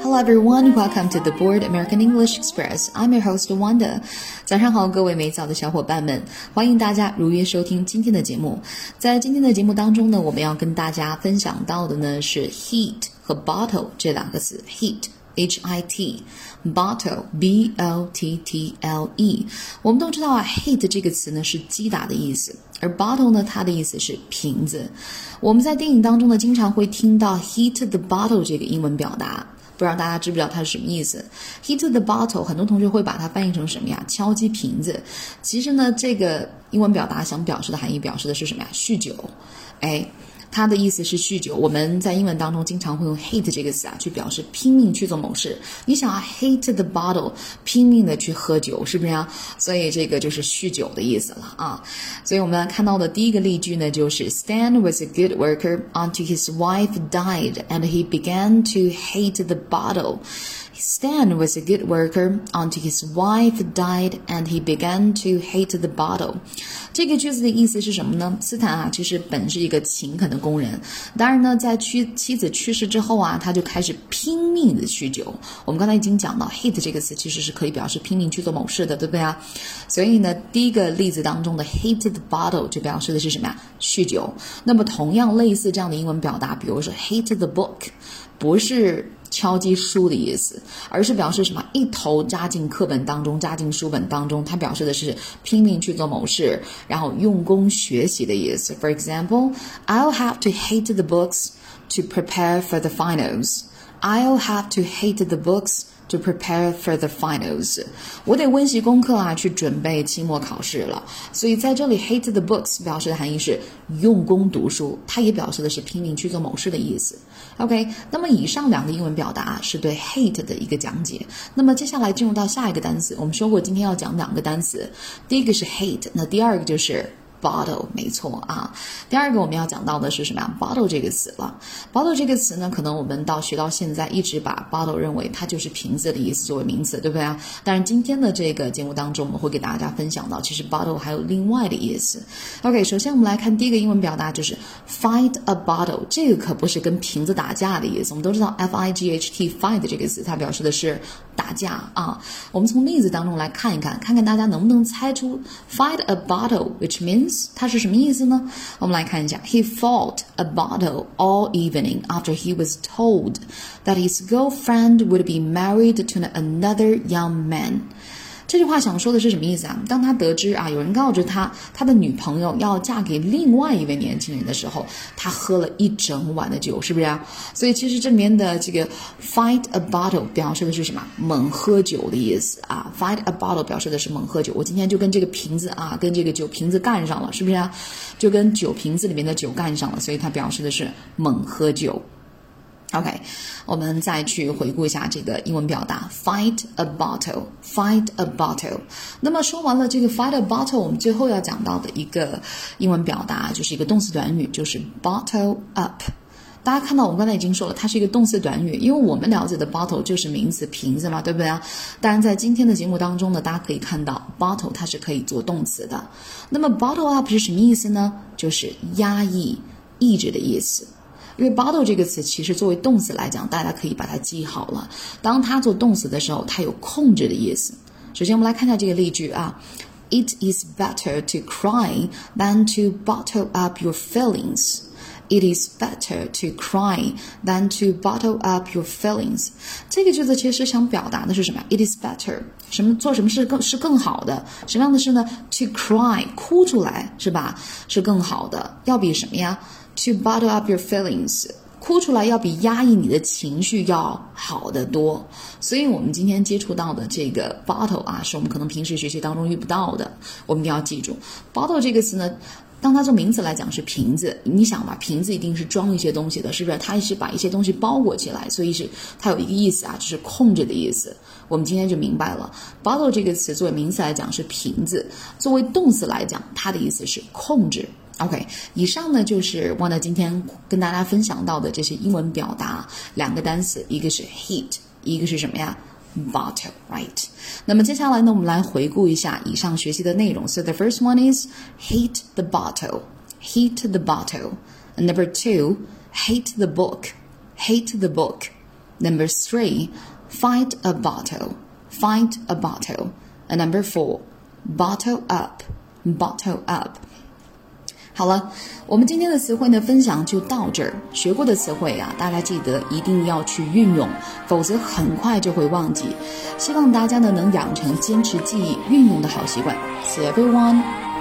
Hello everyone, welcome to the Board American English Express. I'm your host Wanda. 早上好，各位美早的小伙伴们，欢迎大家如约收听今天的节目。在今天的节目当中呢，我们要跟大家分享到的呢是 heat 和 bottle 这两个词。heat H I T bottle B O T T L E。我们都知道啊，hit 这个词呢是击打的意思，而 bottle 呢它的意思是瓶子。我们在电影当中呢经常会听到 heat the bottle 这个英文表达。不知道大家知不知道它是什么意思？Hit the bottle，很多同学会把它翻译成什么呀？敲击瓶子。其实呢，这个英文表达想表示的含义表示的是什么呀？酗酒。哎。它的意思是酗酒。我们在英文当中经常会用 hate 这个词啊，去表示拼命去做某事。你想啊，hate the bottle，拼命的去喝酒，是不是啊？所以这个就是酗酒的意思了啊。所以我们看到的第一个例句呢，就是 Stan was a good worker until his wife died and he began to hate the bottle. Stan was a good worker until his wife died and he began to hate the bottle. 这个句子的意思是什么呢？斯坦啊，其实本是一个勤恳的工人，当然呢，在妻妻子去世之后啊，他就开始拼命的酗酒。我们刚才已经讲到，hate 这个词其实是可以表示拼命去做某事的，对不对啊？所以呢，第一个例子当中的 hate the bottle 就表示的是什么呀？酗酒。那么同样类似这样的英文表达，比如说 hate the book，不是。敲击书的意思，而是表示什么？一头扎进课本当中，扎进书本当中。它表示的是拼命去做某事，然后用功学习的意思。For example, I'll have to hate the books to prepare for the finals. I'll have to hate the books. To prepare for the finals，我得温习功课啊，去准备期末考试了。所以在这里，hate the books 表示的含义是用功读书，它也表示的是拼命去做某事的意思。OK，那么以上两个英文表达是对 hate 的一个讲解。那么接下来进入到下一个单词，我们说过今天要讲两个单词，第一个是 hate，那第二个就是。Bottle 没错啊，第二个我们要讲到的是什么呀？bottle 这个词了。bottle 这个词呢，可能我们到学到现在一直把 bottle 认为它就是瓶子的意思作为名词，对不对啊？但是今天的这个节目当中，我们会给大家分享到，其实 bottle 还有另外的意思。OK，首先我们来看第一个英文表达，就是 fight a bottle，这个可不是跟瓶子打架的意思。我们都知道 f i g h t fight 这个词，它表示的是打架啊。我们从例子当中来看一看，看看大家能不能猜出 fight a bottle，which means 它是什么意思呢？我们来看一下，He fought a battle all evening after he was told that his girlfriend would be married to another young man. 这句话想说的是什么意思啊？当他得知啊有人告知他他的女朋友要嫁给另外一位年轻人的时候，他喝了一整晚的酒，是不是啊？所以其实这里面的这个 fight a bottle 表示的是什么？猛喝酒的意思啊！fight a bottle 表示的是猛喝酒。我今天就跟这个瓶子啊，跟这个酒瓶子干上了，是不是啊？就跟酒瓶子里面的酒干上了，所以它表示的是猛喝酒。OK，我们再去回顾一下这个英文表达，fight a bottle，fight a bottle。那么说完了这个 fight a bottle，我们最后要讲到的一个英文表达就是一个动词短语，就是 bottle up。大家看到我们刚才已经说了，它是一个动词短语，因为我们了解的 bottle 就是名词瓶子嘛，对不对啊？当然，在今天的节目当中呢，大家可以看到 bottle 它是可以做动词的。那么 bottle up 是什么意思呢？就是压抑、抑制的意思。因为 bottle 这个词其实作为动词来讲，大家可以把它记好了。当它做动词的时候，它有控制的意思。首先，我们来看一下这个例句啊：It is better to cry than to bottle up your feelings. It is better to cry than to bottle up your feelings. 这个句子其实想表达的是什么？It is better 什么做什么事更是更好的？什么样的事呢？To cry 哭出来是吧？是更好的，要比什么呀？To bottle up your feelings，哭出来要比压抑你的情绪要好得多。所以，我们今天接触到的这个 bottle 啊，是我们可能平时学习当中遇不到的。我们一定要记住，bottle 这个词呢，当它做名词来讲是瓶子。你想吧，瓶子一定是装一些东西的，是不是？它是把一些东西包裹起来，所以是它有一个意思啊，就是控制的意思。我们今天就明白了，bottle 这个词作为名词来讲是瓶子，作为动词来讲，它的意思是控制。OK，以上呢就是我呢今天跟大家分享到的这些英文表达，两个单词，一个是 heat，一个是什么呀？bottle，right？那么接下来呢，我们来回顾一下以上学习的内容。So the first one is heat the bottle，heat the bottle。Number two, hate the book, hate the book. Number three, find a bottle, find a bottle. And number four, bottle up, bottle up. 好了，我们今天的词汇呢分享就到这儿。学过的词汇啊，大家记得一定要去运用，否则很快就会忘记。希望大家呢能养成坚持记忆、运用的好习惯。See everyone.